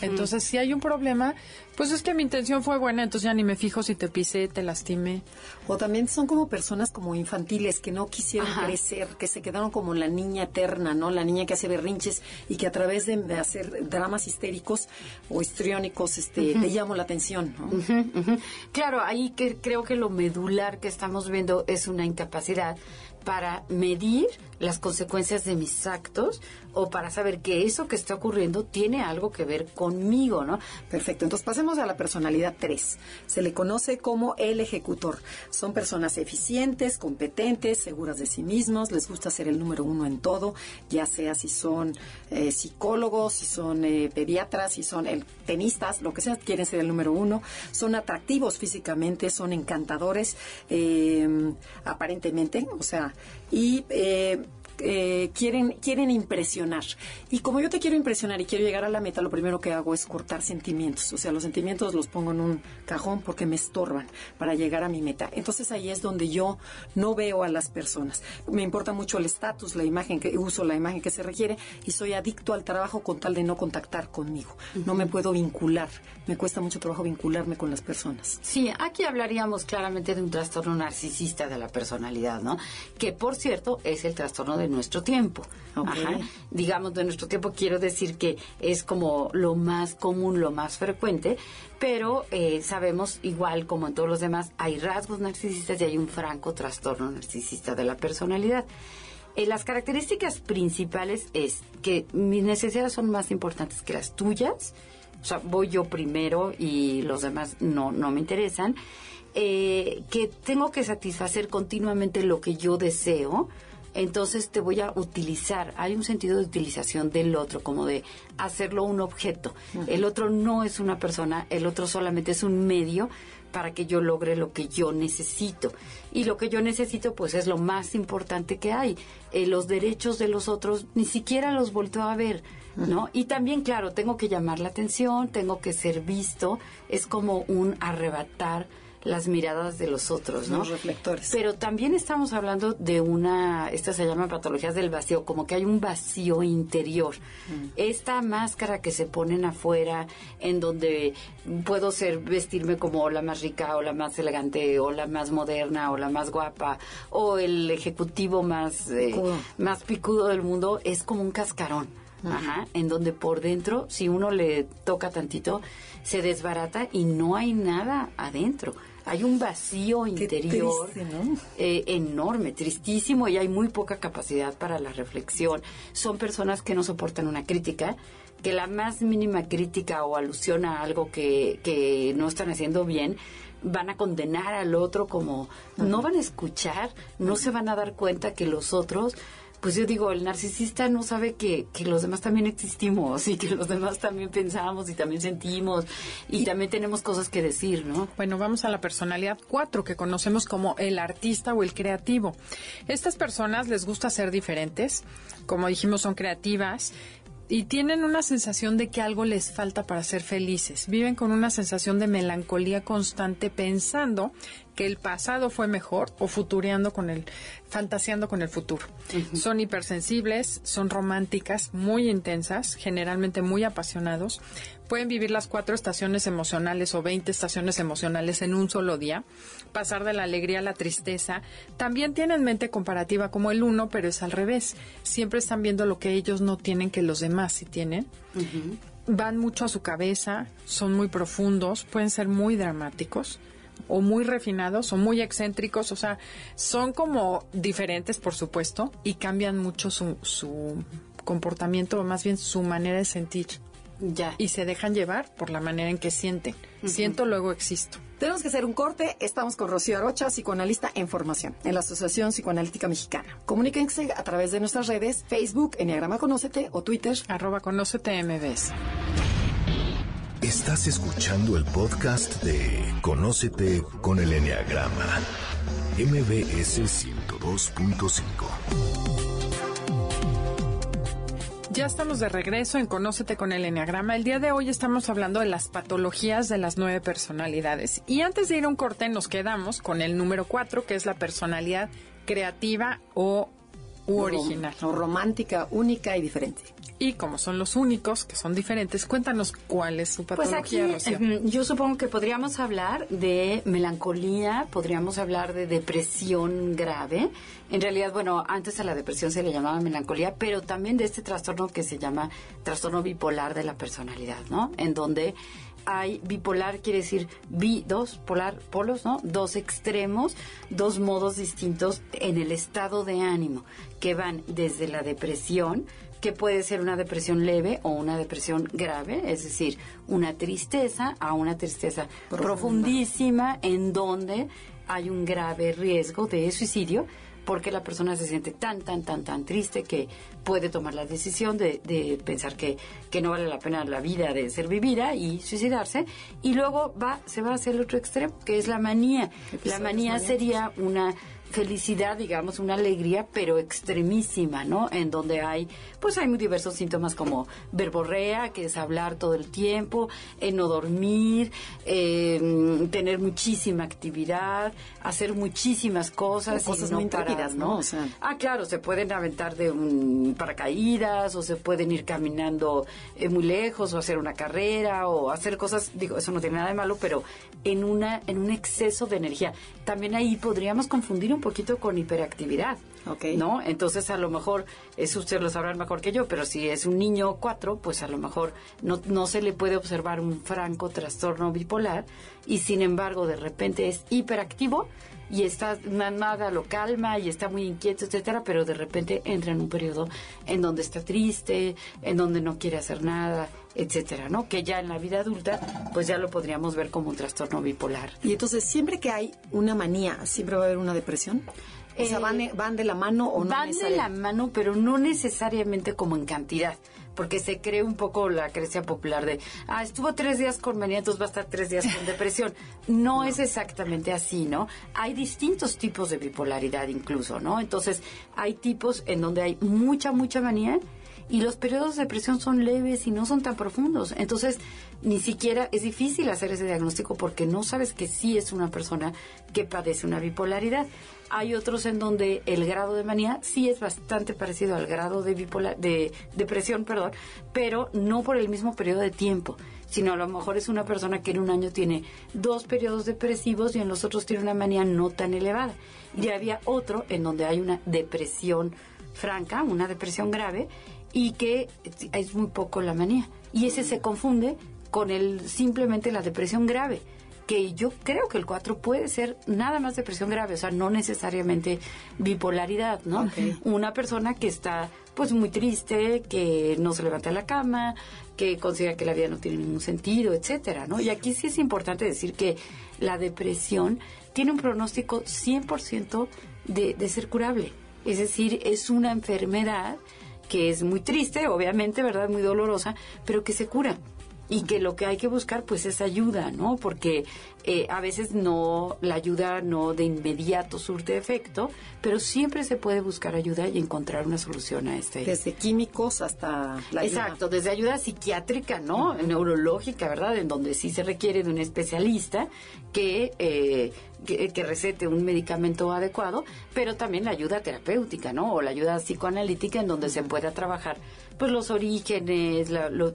Entonces, si hay un problema, pues es que mi intención fue buena, entonces ya ni me fijo si te pisé, te lastimé. O también son como personas como infantiles que no quisieron Ajá. crecer, que se quedaron como la niña eterna, ¿no? La niña que hace berrinches y que a través de, de hacer dramas histéricos o histriónicos, este, te llamo la atención, ¿no? Claro, ahí que creo que lo medular que estamos viendo es una incapacidad para medir las consecuencias de mis actos o para saber que eso que está ocurriendo tiene algo que ver conmigo, ¿no? Perfecto, entonces pasemos a la personalidad 3. Se le conoce como el ejecutor. Son personas eficientes, competentes, seguras de sí mismos, les gusta ser el número uno en todo, ya sea si son eh, psicólogos, si son eh, pediatras, si son tenistas, lo que sea, quieren ser el número uno. Son atractivos físicamente, son encantadores, eh, aparentemente, o sea, y... eh, quieren, quieren impresionar. Y como yo te quiero impresionar y quiero llegar a la meta, lo primero que hago es cortar sentimientos. O sea, los sentimientos los pongo en un cajón porque me estorban para llegar a mi meta. Entonces ahí es donde yo no veo a las personas. Me importa mucho el estatus, la imagen que uso, la imagen que se requiere y soy adicto al trabajo con tal de no contactar conmigo. No me puedo vincular. Me cuesta mucho trabajo vincularme con las personas. Sí, aquí hablaríamos claramente de un trastorno narcisista de la personalidad, ¿no? Que por cierto es el trastorno de nuestro tiempo. Ajá. Digamos de nuestro tiempo quiero decir que es como lo más común, lo más frecuente, pero eh, sabemos igual como en todos los demás hay rasgos narcisistas y hay un franco trastorno narcisista de la personalidad. Eh, las características principales es que mis necesidades son más importantes que las tuyas. O sea, voy yo primero y los demás no, no me interesan. Eh, que tengo que satisfacer continuamente lo que yo deseo. Entonces te voy a utilizar. Hay un sentido de utilización del otro, como de hacerlo un objeto. El otro no es una persona, el otro solamente es un medio para que yo logre lo que yo necesito. Y lo que yo necesito, pues, es lo más importante que hay. Eh, los derechos de los otros ni siquiera los vuelto a ver, ¿no? Y también, claro, tengo que llamar la atención, tengo que ser visto. Es como un arrebatar las miradas de los otros, ¿no? Los reflectores. Pero también estamos hablando de una, estas se llaman patologías del vacío, como que hay un vacío interior. Esta máscara que se ponen afuera, en donde puedo ser, vestirme como la más rica, o la más elegante, o la más moderna, o la más guapa, o el ejecutivo más, eh, más picudo del mundo, es como un cascarón. Ajá, en donde por dentro, si uno le toca tantito, se desbarata y no hay nada adentro. Hay un vacío interior eh, enorme, tristísimo y hay muy poca capacidad para la reflexión. Son personas que no soportan una crítica, que la más mínima crítica o alusión a algo que, que no están haciendo bien van a condenar al otro como no van a escuchar, no se van a dar cuenta que los otros pues yo digo, el narcisista no sabe que, que los demás también existimos y que los demás también pensamos y también sentimos y, también tenemos cosas que decir, ¿no? Bueno, vamos a la personalidad 4 que conocemos como el artista o el creativo. Estas personas les gusta ser diferentes, como dijimos, son creativas y tienen una sensación de que algo les falta para ser felices. Viven con una sensación de melancolía constante pensando que el pasado fue mejor o futureando con el, fantaseando con el futuro. Son hipersensibles, son románticas, muy intensas, generalmente muy apasionados. Pueden vivir las cuatro estaciones emocionales o 20 estaciones emocionales en un solo día, pasar de la alegría a la tristeza. También tienen mente comparativa como el uno, pero es al revés. Siempre están viendo lo que ellos no tienen que los demás sí tienen. Van mucho a su cabeza, son muy profundos, pueden ser muy dramáticos o muy refinados o muy excéntricos, o sea, son como diferentes, por supuesto, y cambian mucho su, su comportamiento, o más bien su manera de sentir. Ya. Y se dejan llevar por la manera en que sienten. Siento, luego existo. Tenemos que hacer un corte. Estamos con Rocío Arocha, psicoanalista en formación en la Asociación Psicoanalítica Mexicana. Comuníquense a través de nuestras redes, Facebook, Enneagrama Conócete o Twitter. Arroba Conócete MBS. Estás escuchando el podcast de Conócete con el Enneagrama. MBS 102.5. Ya estamos de regreso en Conócete con el Enneagrama. El día de hoy estamos hablando de las patologías de las nueve personalidades. Y antes de ir a un corte, nos quedamos con el número cuatro, que es la personalidad creativa o original. O romántica, única y diferente. Y como son los únicos que son diferentes, cuéntanos cuál es su patología. Pues aquí, yo supongo que podríamos hablar de melancolía, podríamos hablar de depresión grave. En realidad, bueno, antes a la depresión se le llamaba melancolía, pero también de este trastorno que se llama trastorno bipolar de la personalidad, ¿no? En donde hay bipolar, quiere decir bi, dos, polar, polos, ¿no? Dos extremos, dos modos distintos en el estado de ánimo, que van desde la depresión, que puede ser una depresión leve o una depresión grave, es decir, una tristeza a una tristeza profundísima en donde hay un grave riesgo de suicidio porque la persona se siente tan, tan, tan, tan triste que puede tomar la decisión de, de pensar que, que, no vale la pena la vida de ser vivida y suicidarse. Y luego va, se va hacia el otro extremo, que es la manía. La manía sería una felicidad, digamos, una alegría, pero extremísima, ¿no? En donde hay, pues hay muy diversos síntomas como verborrea, que es hablar todo el tiempo, en no dormir, eh, tener muchísima actividad, hacer muchísimas cosas. cosas y no muy parar, ¿no? Ah, claro, se pueden aventar de un paracaídas o se pueden ir caminando eh, muy lejos o hacer una carrera o hacer cosas, digo, eso no tiene nada de malo, pero en, una, en un exceso de energía. También ahí podríamos confundir un poquito con hiperactividad. ¿No? Entonces, a lo mejor, eso ustedes lo sabrán mejor que yo, pero si es un niño cuatro, pues a lo mejor no, no se le puede observar un franco trastorno bipolar y sin embargo, de repente es hiperactivo y está nada lo calma y está muy inquieto, etcétera, pero de repente entra en un periodo en donde está triste, en donde no quiere hacer nada, etcétera, ¿no? Que ya en la vida adulta, pues ya lo podríamos ver como un trastorno bipolar. Y entonces, siempre que hay una manía, siempre va a haber una depresión. O sea, van, eh, van de la mano o no van de la mano, pero no necesariamente como en cantidad porque se cree un poco la creencia popular de, ah, estuvo tres días con manía, entonces va a estar tres días con depresión. <laughs> No, es exactamente así, ¿no? Hay distintos tipos de bipolaridad incluso, ¿no? Entonces, hay tipos en donde hay mucha, mucha manía y los periodos de depresión son leves y no son tan profundos. Entonces, ni siquiera es difícil hacer ese diagnóstico porque no sabes que sí es una persona que padece una bipolaridad. Hay otros en donde el grado de manía sí es bastante parecido al grado de bipolar, de depresión, perdón, pero no por el mismo periodo de tiempo, sino a lo mejor es una persona que en un año tiene dos periodos depresivos y en los otros tiene una manía no tan elevada. Y había otro en donde hay una depresión franca, una depresión grave, y que es muy poco la manía. Y ese se confunde con el simplemente la depresión grave que yo creo que el 4 puede ser nada más depresión grave, o sea, no necesariamente bipolaridad, ¿no? Una persona que está pues muy triste, que no se levanta de la cama, que considera que la vida no tiene ningún sentido, etcétera, ¿no? Y aquí sí es importante decir que la depresión tiene un pronóstico 100% de, de ser curable. Es decir, es una enfermedad que es muy triste, obviamente, ¿verdad? Muy dolorosa, pero que se cura y que lo que hay que buscar pues es ayuda, ¿no? Porque eh, a veces no, la ayuda no de inmediato surte efecto, pero siempre se puede buscar ayuda y encontrar una solución a este. Desde químicos hasta la Exacto, desde ayuda psiquiátrica, ¿no? Neurológica, ¿verdad? En donde sí se requiere de un especialista que, eh, que, que, recete un medicamento adecuado, pero también la ayuda terapéutica, ¿no? O la ayuda psicoanalítica en donde se pueda trabajar pues los orígenes,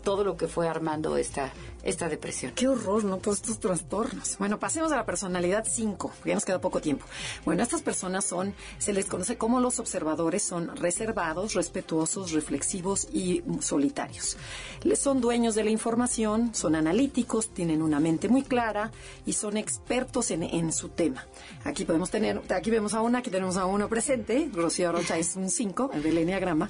todo lo que fue armando esta, esta depresión. Qué horror, ¿no? Todos estos trastornos. Bueno, pasemos a la personalidad 5, ya nos queda poco tiempo. Bueno, estas personas son, se les conoce como los observadores, son reservados, respetuosos, reflexivos y solitarios. Les son dueños de la información, son analíticos, tienen una mente muy clara y son expertos en, en su tema. Aquí podemos tener, aquí vemos a una, aquí tenemos a uno presente, Rocío Rocha es un 5, el del Enneagrama.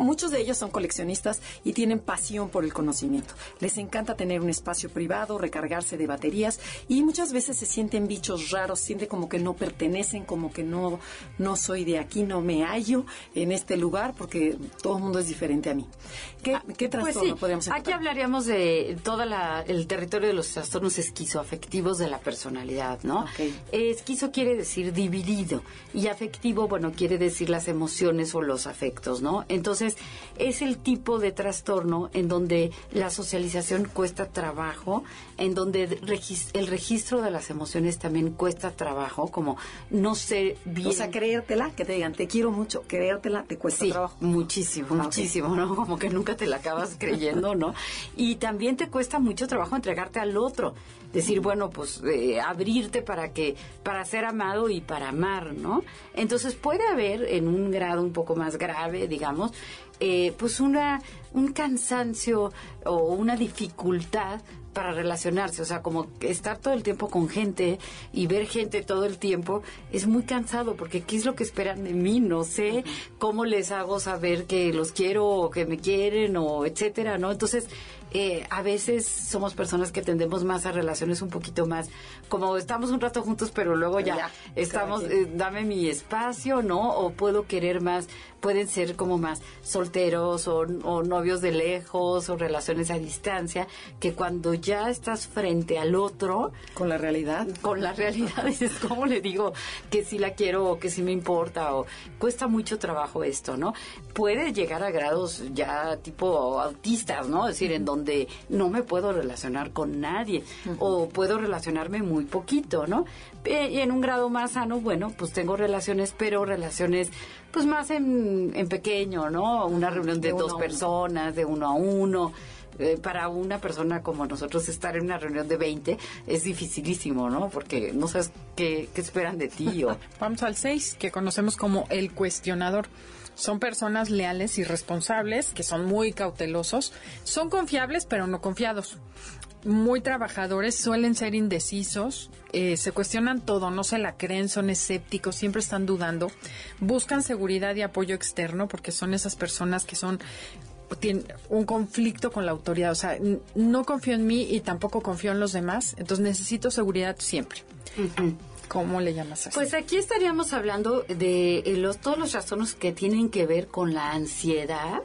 Muchos de ellos son coleccionistas y tienen pasión por el conocimiento. Les encanta tener un espacio privado, recargarse de baterías y muchas veces se sienten bichos raros, sienten como que no pertenecen, como que no, no soy de aquí, no me hallo en este lugar porque todo el mundo es diferente a mí. ¿Qué, ah, qué pues trastorno podríamos encontrar? Aquí hablaríamos de todo el territorio de los trastornos esquizoafectivos de la personalidad, ¿no? esquizo quiere decir dividido y afectivo, bueno, quiere decir las emociones o los afectos, ¿no? Entonces, es el tipo de trastorno en donde la socialización cuesta trabajo, en donde el registro de las emociones también cuesta trabajo, como no sé bien. O sea, creértela, que te digan, te quiero mucho, creértela te cuesta trabajo. Muchísimo, ah, muchísimo, ¿no? Como que nunca te la acabas creyendo, ¿no? Y también te cuesta mucho trabajo entregarte al otro. Decir, bueno, pues eh, abrirte para que, para ser amado y para amar, ¿no? Entonces puede haber en un grado un poco más grave, digamos, eh, pues una, un cansancio o una dificultad para relacionarse, o sea, como estar todo el tiempo con gente y ver gente todo el tiempo es muy cansado porque ¿qué es lo que esperan de mí? No sé cómo les hago saber que los quiero o que me quieren o etcétera, ¿no? Entonces, eh, a veces somos personas que tendemos más a relaciones un poquito más, como estamos un rato juntos, pero luego ya, estamos, eh, dame mi espacio, ¿no? O puedo querer más, pueden ser como más solteros o, novios de lejos o relaciones a distancia, que cuando ya estás frente al otro. Con la realidad. Con la realidad, <laughs> dices, ¿cómo le digo que sí la quiero o que sí me importa? O cuesta mucho trabajo esto, ¿no? Puede llegar a grados ya tipo autistas, ¿no? Es decir, en donde donde no me puedo relacionar con nadie o puedo relacionarme muy poquito, ¿no? Y en un grado más sano, bueno, pues tengo relaciones, pero relaciones pues más en, pequeño, ¿no? Una reunión de, dos personas, de uno a uno. Eh, para una persona como nosotros estar en una reunión de 20 es dificilísimo, ¿no? Porque no sabes qué, qué esperan de ti. O... <laughs> Vamos al 6, que conocemos como el cuestionador. Son personas leales y responsables, que son muy cautelosos, son confiables pero no confiados. Muy trabajadores, suelen ser indecisos, eh, se cuestionan todo, no se la creen, son escépticos, siempre están dudando, buscan seguridad y apoyo externo porque son esas personas que son tienen un conflicto con la autoridad, o sea, no confío en mí y tampoco confío en los demás, entonces necesito seguridad siempre. ¿Cómo le llamas así? Pues aquí estaríamos hablando de eh, los, todos los trastornos que tienen que ver con la ansiedad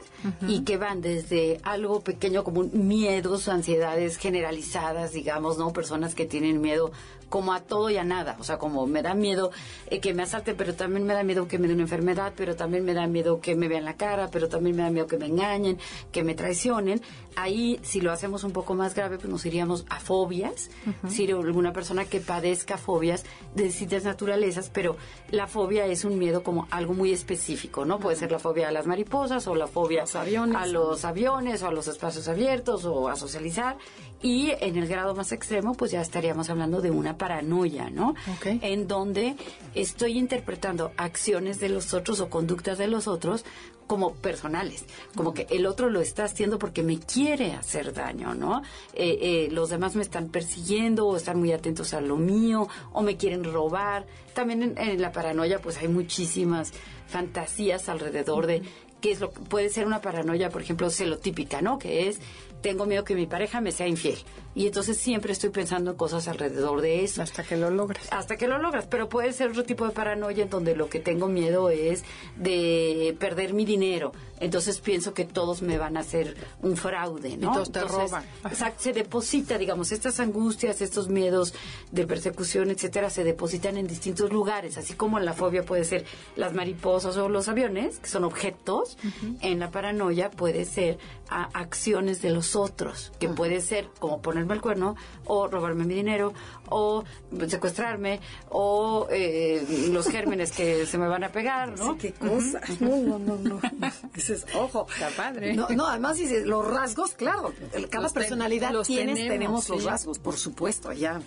y que van desde algo pequeño como miedos, ansiedades generalizadas, digamos, ¿no? Personas que tienen miedo como a todo y a nada. O sea, como me da miedo eh, que me asalten, pero también me da miedo que me den una enfermedad, pero también me da miedo que me vean la cara, pero también me da miedo que me engañen, que me traicionen. Ahí, si lo hacemos un poco más grave, pues nos iríamos a fobias. Si alguna persona que padezca fobias de distintas naturalezas, pero la fobia es un miedo como algo muy específico, ¿no? Puede ser la fobia a las mariposas o la fobia a los aviones o a los espacios abiertos o a socializar. Y en el grado más extremo, pues ya estaríamos hablando de una paranoia, ¿no? Ok. En donde estoy interpretando acciones de los otros o conductas de los otros como personales, como que el otro lo está haciendo porque me quiere hacer daño, ¿no? Eh, eh, los demás me están persiguiendo o están muy atentos a lo mío o me quieren robar. También en, en la paranoia pues hay muchísimas fantasías alrededor de qué es lo que puede ser una paranoia, por ejemplo, celotípica, ¿no? Que es tengo miedo que mi pareja me sea infiel y entonces siempre estoy pensando en cosas alrededor de eso Hasta que lo logras. hasta que lo logras, pero puede ser otro tipo de paranoia en donde lo que tengo miedo es de perder mi dinero. Entonces pienso que todos me van a hacer un fraude, ¿no? Y todos te Entonces, roban. Exacto, se deposita, digamos, estas angustias, estos miedos de persecución, etcétera, se depositan en distintos lugares, así como en la fobia puede ser las mariposas o los aviones, que son objetos, en la paranoia puede ser a acciones de los otros, que puede ser como ponerme el cuerno, o robarme mi dinero, o secuestrarme, o eh, los gérmenes que se me van a pegar, ¿no? Sí, qué cosa. No, no, no, no. <laughs> Dices, ojo. Está padre. No, no, además dices, los rasgos, claro. Cada Los ten- personalidad los tienes, tenemos, tenemos, los rasgos, por supuesto, ya.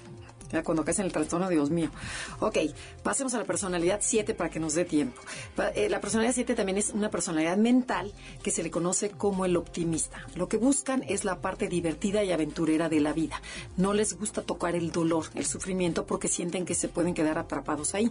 Cuando caes en el trastorno, Dios mío. Ok, pasemos a la personalidad 7 para que nos dé tiempo. Eh, la personalidad 7 también es una personalidad mental que se le conoce como el optimista. Lo que buscan es la parte divertida y aventurera de la vida. No les gusta tocar el dolor, el sufrimiento, porque sienten que se pueden quedar atrapados ahí.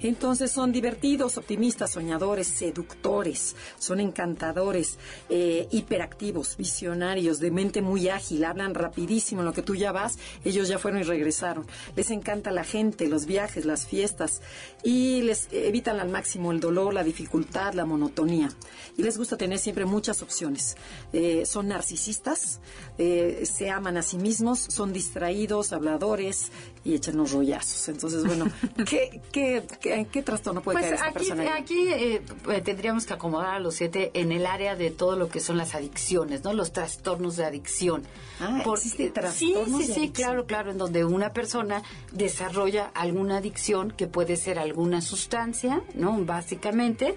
Entonces son divertidos, optimistas, soñadores, seductores, son encantadores, eh, hiperactivos, visionarios, de mente muy ágil, hablan rapidísimo en lo que tú ya vas, ellos ya fueron y regresaron. Les encanta la gente, los viajes, las fiestas y les evitan al máximo el dolor, la dificultad, la monotonía. Y les gusta tener siempre muchas opciones. Eh, son narcisistas, eh, se aman a sí mismos, son distraídos, habladores y echan los rollazos. Entonces, bueno, <laughs> ¿qué, qué, qué, qué trastorno puede Pues caer esta aquí, personalidad? aquí eh, eh, tendríamos que acomodar a los siete en el área de todo lo que son las adicciones, ¿no? Los trastornos de adicción. Ah, existe trastornos sí, sí, de sí, claro, claro, en donde una persona desarrolla alguna adicción que puede ser alguna sustancia, ¿no? Básicamente,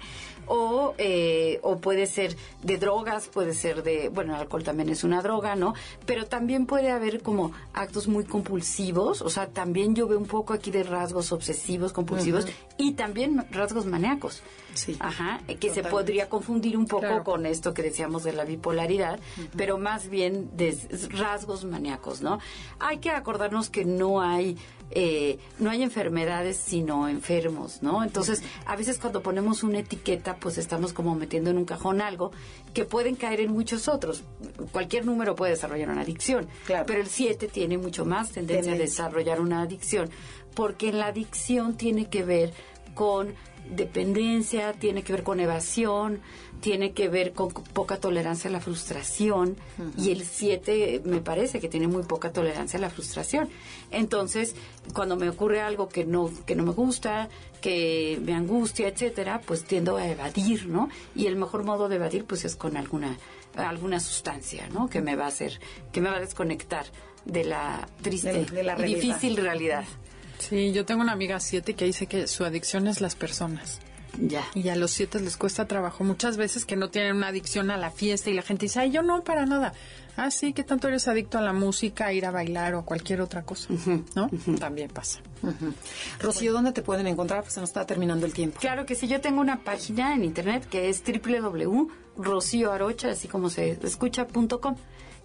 o, eh, o puede ser de drogas, puede ser de, bueno, el alcohol también es una droga, ¿no? Pero también puede haber como actos muy compulsivos, o sea, también yo veo un poco aquí de rasgos obsesivos, compulsivos y también rasgos maníacos. Sí. Ajá, eh, que se podría confundir un poco Claro. con esto que decíamos de la bipolaridad, pero más bien de rasgos maníacos, ¿no? Hay que acordarnos que no hay eh, no hay enfermedades sino enfermos, ¿no? Entonces, a veces cuando ponemos una etiqueta, pues estamos como metiendo en un cajón algo que pueden caer en muchos otros. Cualquier número puede desarrollar una adicción, Claro. pero el 7 tiene mucho más tendencia a desarrollar una adicción, porque en la adicción tiene que ver con dependencia, tiene que ver con evasión, tiene que ver con poca tolerancia a la frustración y el 7 me parece que tiene muy poca tolerancia a la frustración. Entonces, cuando me ocurre algo que no que no me gusta, que me angustia, etcétera, pues tiendo a evadir, ¿no? Y el mejor modo de evadir pues es con alguna alguna sustancia, ¿no? Que me va a hacer que me va a desconectar de la triste De- de la y difícil realidad. Sí, yo tengo una amiga siete que dice que su adicción es las personas. Ya. Y a los siete les cuesta trabajo muchas veces que no tienen una adicción a la fiesta y la gente dice, ay, yo no, para nada. Ah, sí, que tanto eres adicto a la música, a ir a bailar o a cualquier otra cosa, ¿no? También pasa. Rocío, ¿dónde te pueden encontrar? Pues se nos está terminando el tiempo. Claro que sí, yo tengo una página en internet que es www.rocioarocha, así como se escucha.com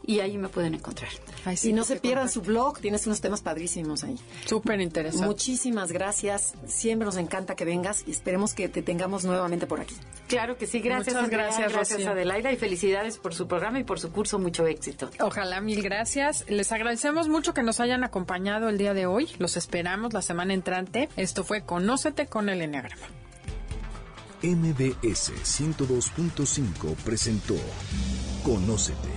y ahí me pueden encontrar. Ay, sí, y no se pierdan su blog, tienes unos temas padrísimos ahí. Súper interesante. Muchísimas gracias, siempre nos encanta que vengas y esperemos que te tengamos nuevamente por aquí. Claro que sí, gracias. Muchas Andrea, gracias, gracias Rocío. Adelaida y felicidades por su programa y por su curso, mucho éxito. Ojalá, mil gracias. Les agradecemos mucho que nos hayan acompañado el día de hoy. Los esperamos la semana entrante. Esto fue Conócete con el Enneagrama. MBS 102.5 presentó Conócete.